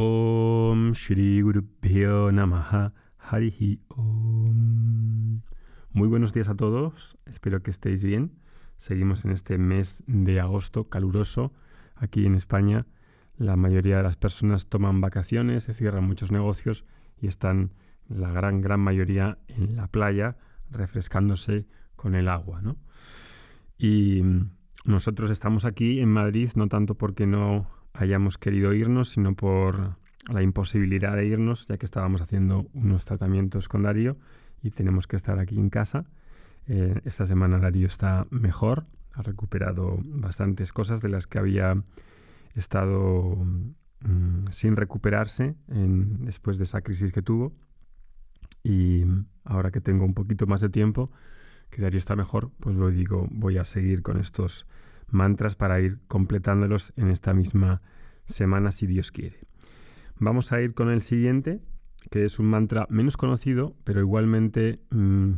Om Shri Guru Namaha Harihi Om. Muy buenos días a todos, espero que estéis bien. Seguimos en este mes de agosto caluroso aquí en España. La mayoría de las personas toman vacaciones, se cierran muchos negocios y están la gran, gran mayoría en la playa refrescándose con el agua. ¿no? Y nosotros estamos aquí en Madrid no tanto porque no hayamos querido irnos, sino por la imposibilidad de irnos, ya que estábamos haciendo unos tratamientos con Darío y tenemos que estar aquí en casa. Eh, esta semana Darío está mejor, ha recuperado bastantes cosas de las que había estado mm, sin recuperarse después de esa crisis que tuvo. Y ahora que tengo un poquito más de tiempo, que Darío está mejor, pues lo digo, voy a seguir con estos mantras para ir completándolos en esta misma semana si Dios quiere. Vamos a ir con el siguiente, que es un mantra menos conocido, pero igualmente mm,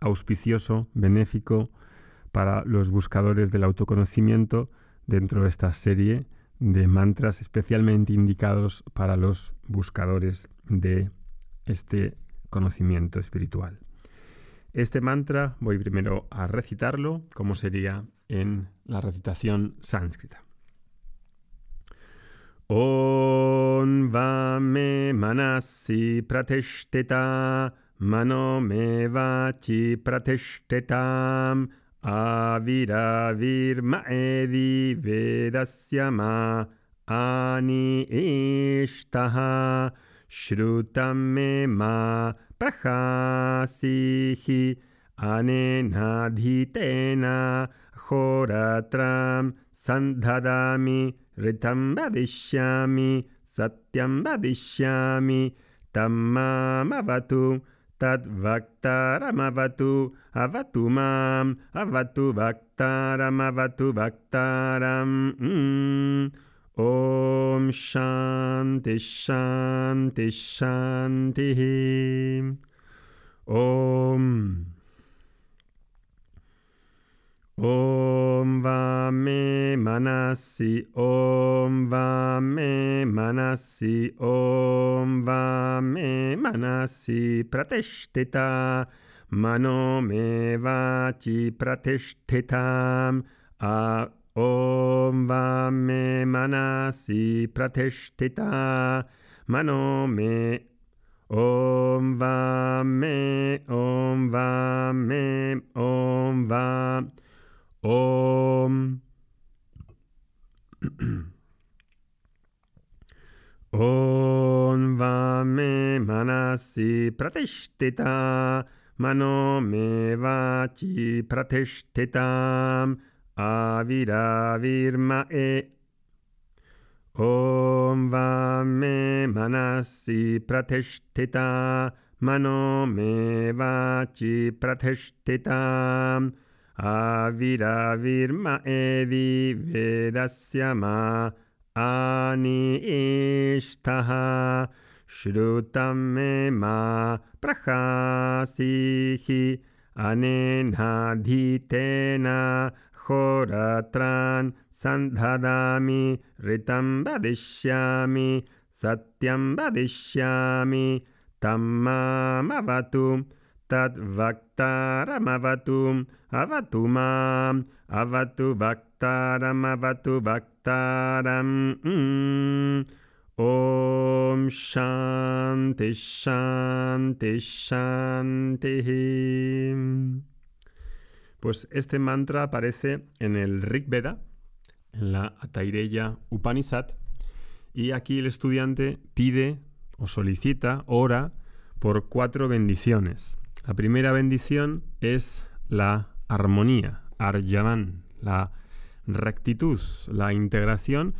auspicioso, benéfico para los buscadores del autoconocimiento dentro de esta serie de mantras especialmente indicados para los buscadores de este conocimiento espiritual. Este mantra voy primero a recitarlo, como sería en la recitación sánscrita. On me manasi pratishtita mano me vachi pratishtitam avira virma evi vedasyama ani ishtaha shrutam me ma prahasihi anenadhitena अहोरात्रां सन्धदामि ऋतं वदिष्यामि सत्यं वदिष्यामि तं मामवतु तद्वक्तारमवतु अवतु माम् अवतु वक्तारमवतु वक्तारम्। ॐ शान्तिशान्तिः ॐ Om Vame Manasi Om Vame Manasi Om Vame Manasi Pratishtita Mano Me Vachi Pratishtitam Om Vame Manasi Pratishtita Mano Me Om Vame Om Vame Om Vame Om. On va manasi pratishtita mano me vachi pratishthitam avidavirma e Om va manasi pratishtita mano me vaci pratishthitam आविराविर्म एवि वेदस्य मा आनी श्रुतं मे मा प्रकाशिः अनेनाधीतेन होरत्रान् सन्धदामि ऋतं वदिष्यामि सत्यं वदिष्यामि तं मामवतु। Tad vaktaramavatu avatu mam avatu vaktaram avatu vaktaram mm. Om Shanti Shanti Shanti Pues este mantra aparece en el Rig Veda, en la Ataireya Upanishad, y aquí el estudiante pide o solicita, ora, por cuatro bendiciones. La primera bendición es la armonía, arjavan, la rectitud, la integración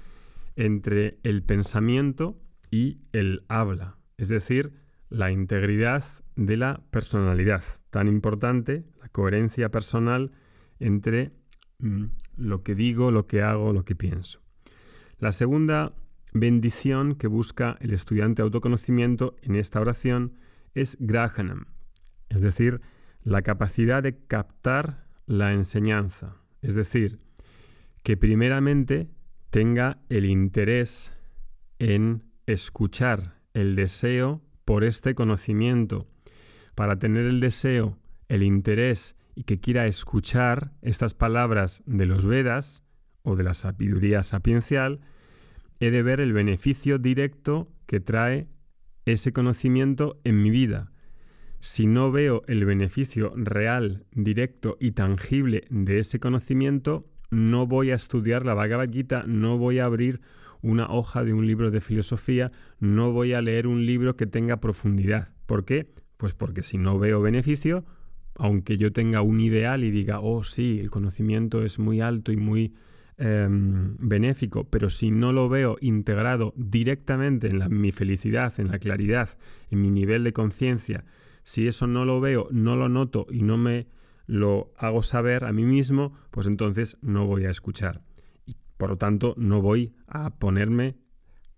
entre el pensamiento y el habla, es decir, la integridad de la personalidad, tan importante, la coherencia personal entre mm, lo que digo, lo que hago, lo que pienso. La segunda bendición que busca el estudiante autoconocimiento en esta oración es grahanam, es decir, la capacidad de captar la enseñanza, es decir, que primeramente tenga el interés en escuchar, el deseo por este conocimiento. Para tener el deseo, el interés y que quiera escuchar estas palabras de los Vedas o de la sabiduría sapiencial, he de ver el beneficio directo que trae ese conocimiento en mi vida. Si no veo el beneficio real, directo y tangible de ese conocimiento, no voy a estudiar la Bhagavad Gita, no voy a abrir una hoja de un libro de filosofía, no voy a leer un libro que tenga profundidad. ¿Por qué? Pues porque si no veo beneficio, aunque yo tenga un ideal y diga, oh sí, el conocimiento es muy alto y muy Em, benéfico, pero si no lo veo integrado directamente en mi felicidad, en la claridad, en mi nivel de conciencia, si eso no lo veo, no lo noto y no me lo hago saber a mí mismo, pues entonces no voy a escuchar. Y por lo tanto, no voy a ponerme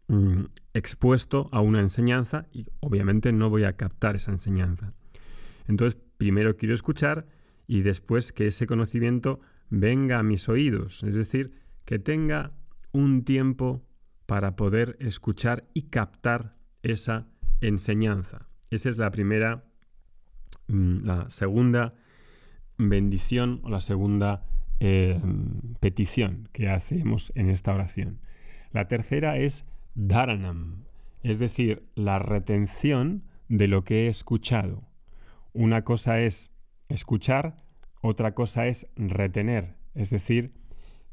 mm, expuesto a una enseñanza y obviamente no voy a captar esa enseñanza. Entonces, primero quiero escuchar y después que ese conocimiento venga a mis oídos, es decir, que tenga un tiempo para poder escuchar y captar esa enseñanza. Esa es la primera, la segunda bendición o la segunda eh, petición que hacemos en esta oración. La tercera es dharanam, es decir, la retención de lo que he escuchado. Una cosa es escuchar, otra cosa es retener, es decir,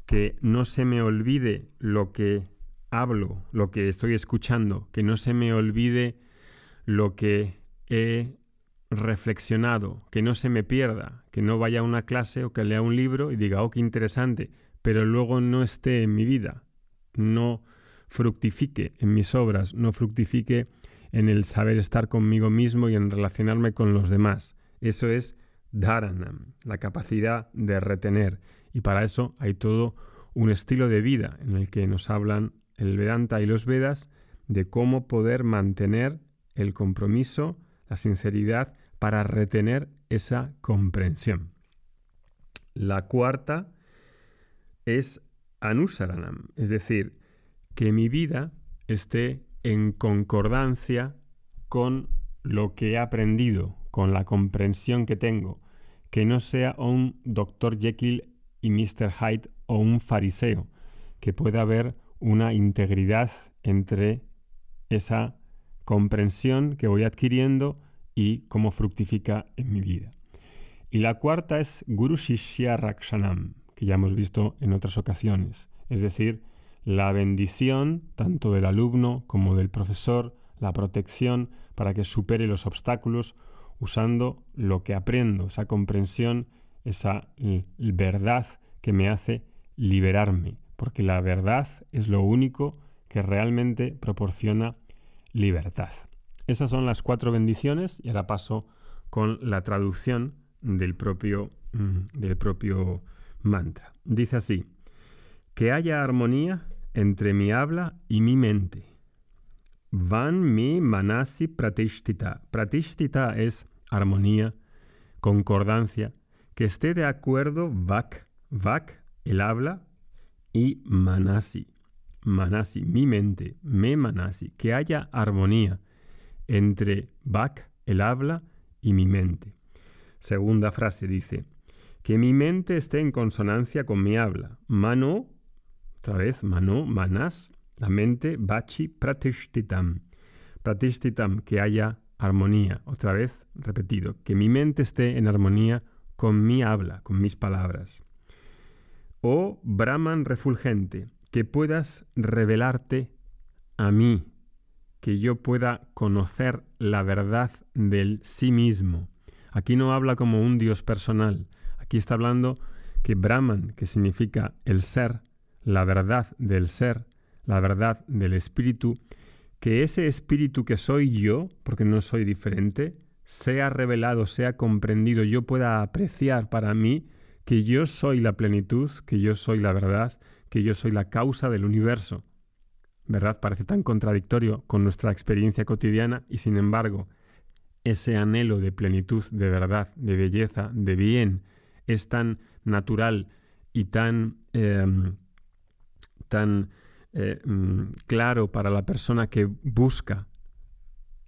que no se me olvide lo que hablo, lo que estoy escuchando, que no se me olvide lo que he reflexionado, que no se me pierda, que no vaya a una clase o que lea un libro y diga, oh, qué interesante, pero luego no esté en mi vida, no fructifique en mis obras, no fructifique en el saber estar conmigo mismo y en relacionarme con los demás. Eso es dharanam, la capacidad de retener. Y para eso hay todo un estilo de vida en el que nos hablan el Vedanta y los Vedas de cómo poder mantener el compromiso, la sinceridad para retener esa comprensión. La cuarta es anusaranam, es decir, que mi vida esté en concordancia con lo que he aprendido, con la comprensión que tengo, que no sea un Dr. Jekyll y Mr. Hyde o un fariseo, que pueda haber una integridad entre esa comprensión que voy adquiriendo y cómo fructifica en mi vida. Y la cuarta es Guru Shishya Rakshanam, que ya hemos visto en otras ocasiones, es decir, la bendición tanto del alumno como del profesor, la protección para que supere los obstáculos usando lo que aprendo, esa comprensión, esa verdad que me hace liberarme, porque la verdad es lo único que realmente proporciona libertad. Esas son las cuatro bendiciones y ahora paso con la traducción del propio, mm, del propio mantra. Dice así, que haya armonía entre mi habla y mi mente. Van mi manasi pratishtita. Pratishtita es armonía, concordancia, que esté de acuerdo vak, vak, el habla, y manasi, manasi, mi mente, me manasi, que haya armonía entre vak, el habla, y mi mente. Segunda frase dice, que mi mente esté en consonancia con mi habla. Mano, otra vez, mano, manas, la mente, bachi, pratishtitam. Pratishtitam, que haya armonía. Otra vez, repetido, que mi mente esté en armonía con mi habla, con mis palabras. Oh Brahman refulgente, que puedas revelarte a mí, que yo pueda conocer la verdad del sí mismo. Aquí no habla como un Dios personal, aquí está hablando que Brahman, que significa el ser, la verdad del ser, la verdad del espíritu, que ese espíritu que soy yo, porque no soy diferente, sea revelado, sea comprendido, yo pueda apreciar para mí que yo soy la plenitud, que yo soy la verdad, que yo soy la causa del universo. ¿Verdad? Parece tan contradictorio con nuestra experiencia cotidiana y sin embargo, ese anhelo de plenitud, de verdad, de belleza, de bien, es tan natural y tan, em, tan eh, mm, claro para la persona que busca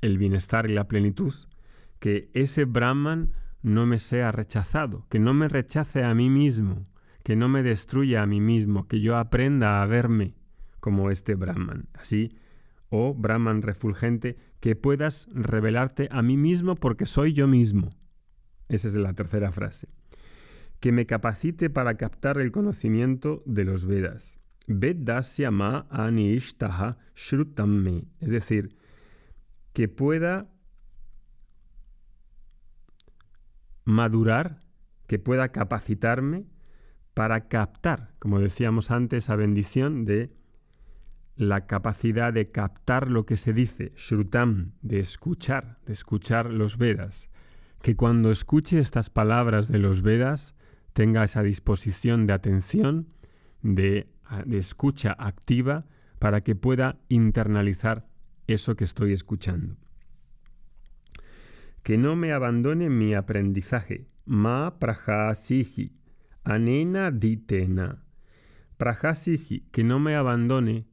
el bienestar y la plenitud, que ese Brahman no me sea rechazado, que no me rechace a mí mismo, que no me destruya a mí mismo, que yo aprenda a verme como este Brahman. Así, oh Brahman refulgente, que puedas revelarte a mí mismo porque soy yo mismo. Esa es la tercera frase. Que me capacite para captar el conocimiento de los Vedas. Vedasya ma anishtaha shrutamme. Es decir, que pueda madurar, que pueda capacitarme para captar, como decíamos antes, esa bendición de la capacidad de captar lo que se dice, shrutam, de escuchar, de escuchar los Vedas. Que cuando escuche estas palabras de los Vedas tenga esa disposición de atención, de, de escucha activa, para que pueda internalizar eso que estoy escuchando. Que no me abandone mi aprendizaje. Ma prajasihi. Anena ditena. Prajasihi, que no me abandone,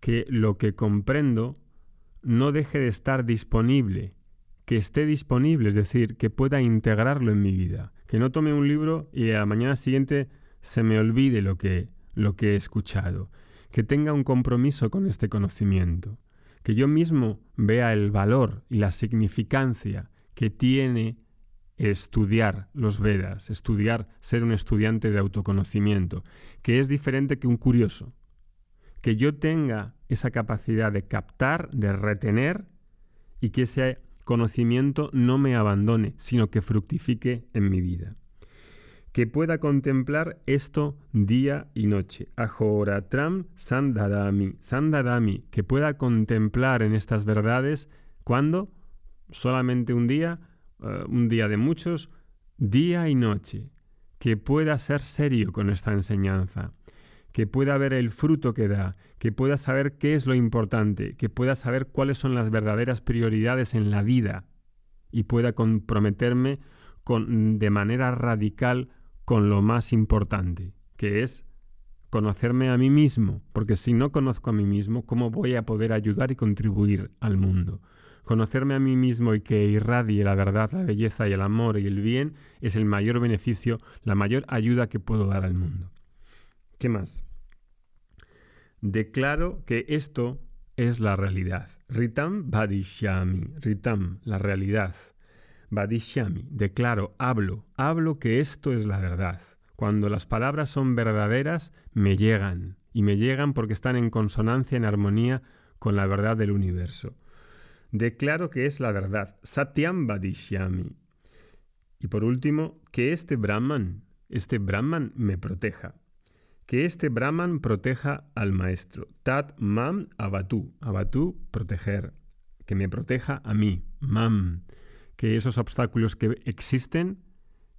que lo que comprendo no deje de estar disponible, que esté disponible, es decir, que pueda integrarlo en mi vida, que no tome un libro y a la mañana siguiente se me olvide lo que, lo que he escuchado, que tenga un compromiso con este conocimiento, que yo mismo vea el valor y la significancia que tiene estudiar los Vedas, estudiar, ser un estudiante de autoconocimiento, que es diferente que un curioso. Que yo tenga esa capacidad de captar, de retener y que ese conocimiento no me abandone, sino que fructifique en mi vida. Que pueda contemplar esto día y noche. Ahoratram sandadami. Sandadami. Que pueda contemplar en estas verdades. ¿Cuándo? Solamente un día, eh, un día de muchos, día y noche. Que pueda ser serio con esta enseñanza. Que pueda ver el fruto que da. Que pueda saber qué es lo importante. Que pueda saber cuáles son las verdaderas prioridades en la vida. Y pueda comprometerme con, de manera radical con lo más importante, que es conocerme a mí mismo, porque si no conozco a mí mismo, ¿cómo voy a poder ayudar y contribuir al mundo? Conocerme a mí mismo y que irradie la verdad, la belleza y el amor y el bien es el mayor beneficio, la mayor ayuda que puedo dar al mundo. ¿Qué más? Declaro que esto es la realidad. Ritam Badishyami. Ritam, la realidad. Badishyami, declaro, hablo, hablo que esto es la verdad. Cuando las palabras son verdaderas, me llegan, y me llegan porque están en consonancia, en armonía con la verdad del universo. Declaro que es la verdad, Satyam Badishyami. Y por último, que este Brahman, este Brahman me proteja. Que este Brahman proteja al maestro. Tat Mam Abatu. Abatu, proteger. Que me proteja a mí. Mam que esos obstáculos que existen,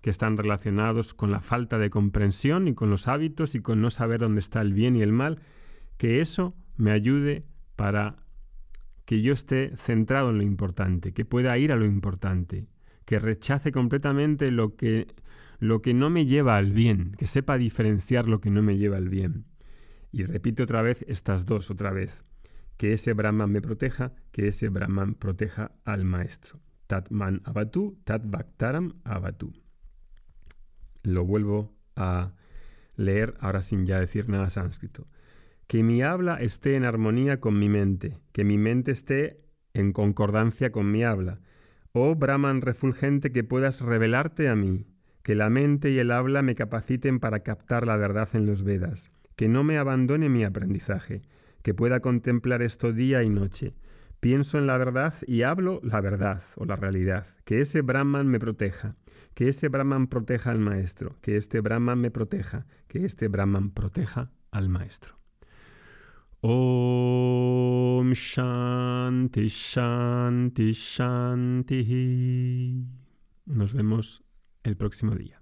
que están relacionados con la falta de comprensión y con los hábitos y con no saber dónde está el bien y el mal, que eso me ayude para que yo esté centrado en lo importante, que pueda ir a lo importante, que rechace completamente lo que, lo que no me lleva al bien, que sepa diferenciar lo que no me lleva al bien. Y repito otra vez estas dos, otra vez, que ese Brahman me proteja, que ese Brahman proteja al maestro. Tatman Abatu, Tat Bhaktaram Abatu. Lo vuelvo a leer ahora sin ya decir nada sánscrito. Que mi habla esté en armonía con mi mente, que mi mente esté en concordancia con mi habla. Oh Brahman refulgente, que puedas revelarte a mí, que la mente y el habla me capaciten para captar la verdad en los Vedas, que no me abandone mi aprendizaje, que pueda contemplar esto día y noche, Pienso en la verdad y hablo la verdad o la realidad. Que ese Brahman me proteja. Que ese Brahman proteja al maestro. Que este Brahman me proteja. Que este Brahman proteja al maestro. Om Shanti Shanti Shanti. Nos vemos el próximo día.